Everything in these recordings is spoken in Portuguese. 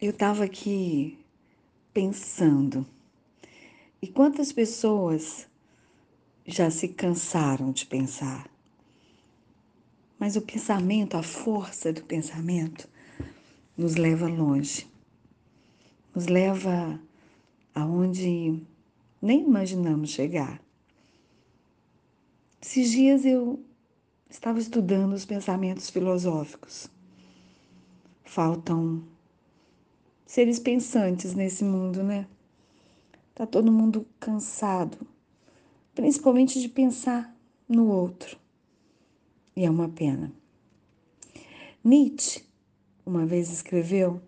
Eu estava aqui pensando, e quantas pessoas já se cansaram de pensar? Mas o pensamento, a força do pensamento, nos leva longe, nos leva aonde nem imaginamos chegar. Esses dias eu estava estudando os pensamentos filosóficos. Faltam seres pensantes nesse mundo, né? Tá todo mundo cansado, principalmente de pensar no outro. E é uma pena. Nietzsche uma vez escreveu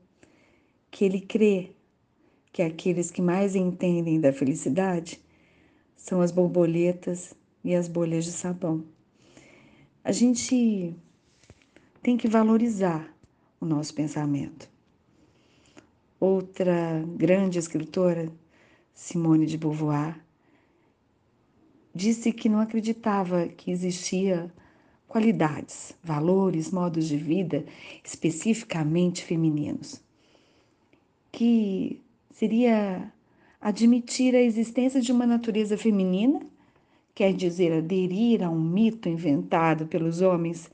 que ele crê que aqueles que mais entendem da felicidade são as borboletas e as bolhas de sabão. A gente tem que valorizar o nosso pensamento. Outra grande escritora, Simone de Beauvoir, disse que não acreditava que existia qualidades, valores, modos de vida especificamente femininos. Que seria admitir a existência de uma natureza feminina, quer dizer, aderir a um mito inventado pelos homens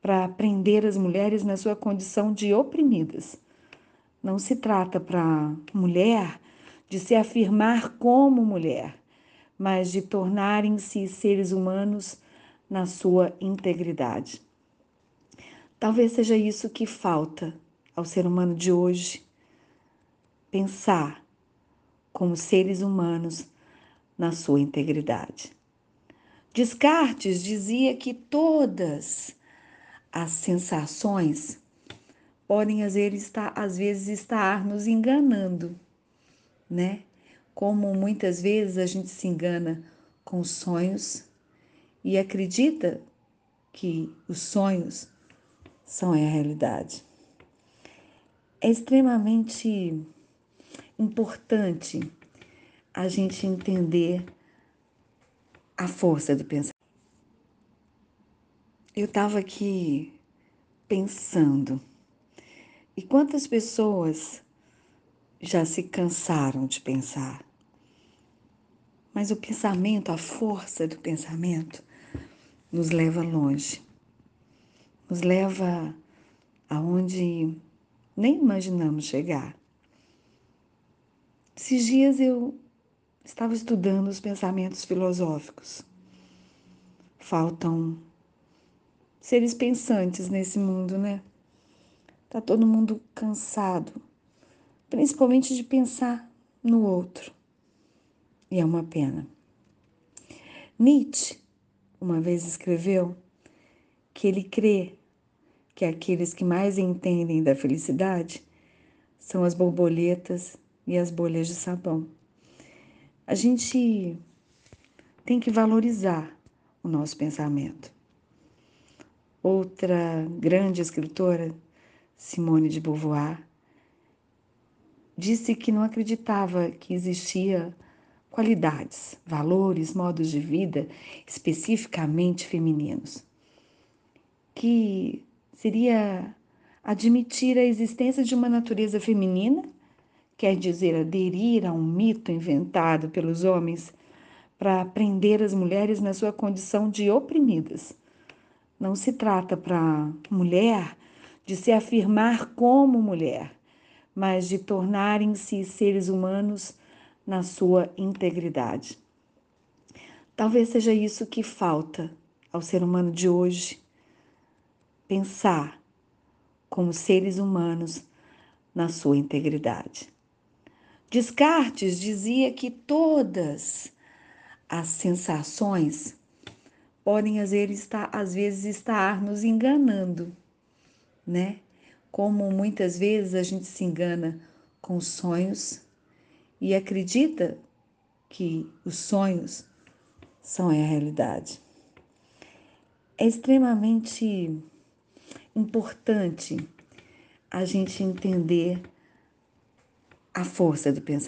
para prender as mulheres na sua condição de oprimidas. Não se trata para mulher de se afirmar como mulher, mas de tornarem-se seres humanos na sua integridade. Talvez seja isso que falta ao ser humano de hoje, pensar como seres humanos na sua integridade. Descartes dizia que todas as sensações podem às vezes estar, às vezes estar nos enganando, né? Como muitas vezes a gente se engana com sonhos e acredita que os sonhos são a realidade. É extremamente importante a gente entender a força do pensamento. Eu estava aqui pensando, e quantas pessoas já se cansaram de pensar? Mas o pensamento, a força do pensamento, nos leva longe, nos leva aonde nem imaginamos chegar. Esses dias eu estava estudando os pensamentos filosóficos. Faltam seres pensantes nesse mundo, né? Tá todo mundo cansado, principalmente de pensar no outro. E é uma pena. Nietzsche uma vez escreveu que ele crê que aqueles que mais entendem da felicidade são as borboletas e as bolhas de sabão. A gente tem que valorizar o nosso pensamento. Outra grande escritora, Simone de Beauvoir, disse que não acreditava que existia qualidades, valores, modos de vida especificamente femininos. Que seria admitir a existência de uma natureza feminina, quer dizer, aderir a um mito inventado pelos homens para prender as mulheres na sua condição de oprimidas. Não se trata para mulher de se afirmar como mulher, mas de tornarem-se seres humanos na sua integridade. Talvez seja isso que falta ao ser humano de hoje, pensar como seres humanos na sua integridade. Descartes dizia que todas as sensações podem às vezes estar, às vezes estar nos enganando, né? Como muitas vezes a gente se engana com sonhos e acredita que os sonhos são a realidade. É extremamente importante a gente entender a força do pensamento.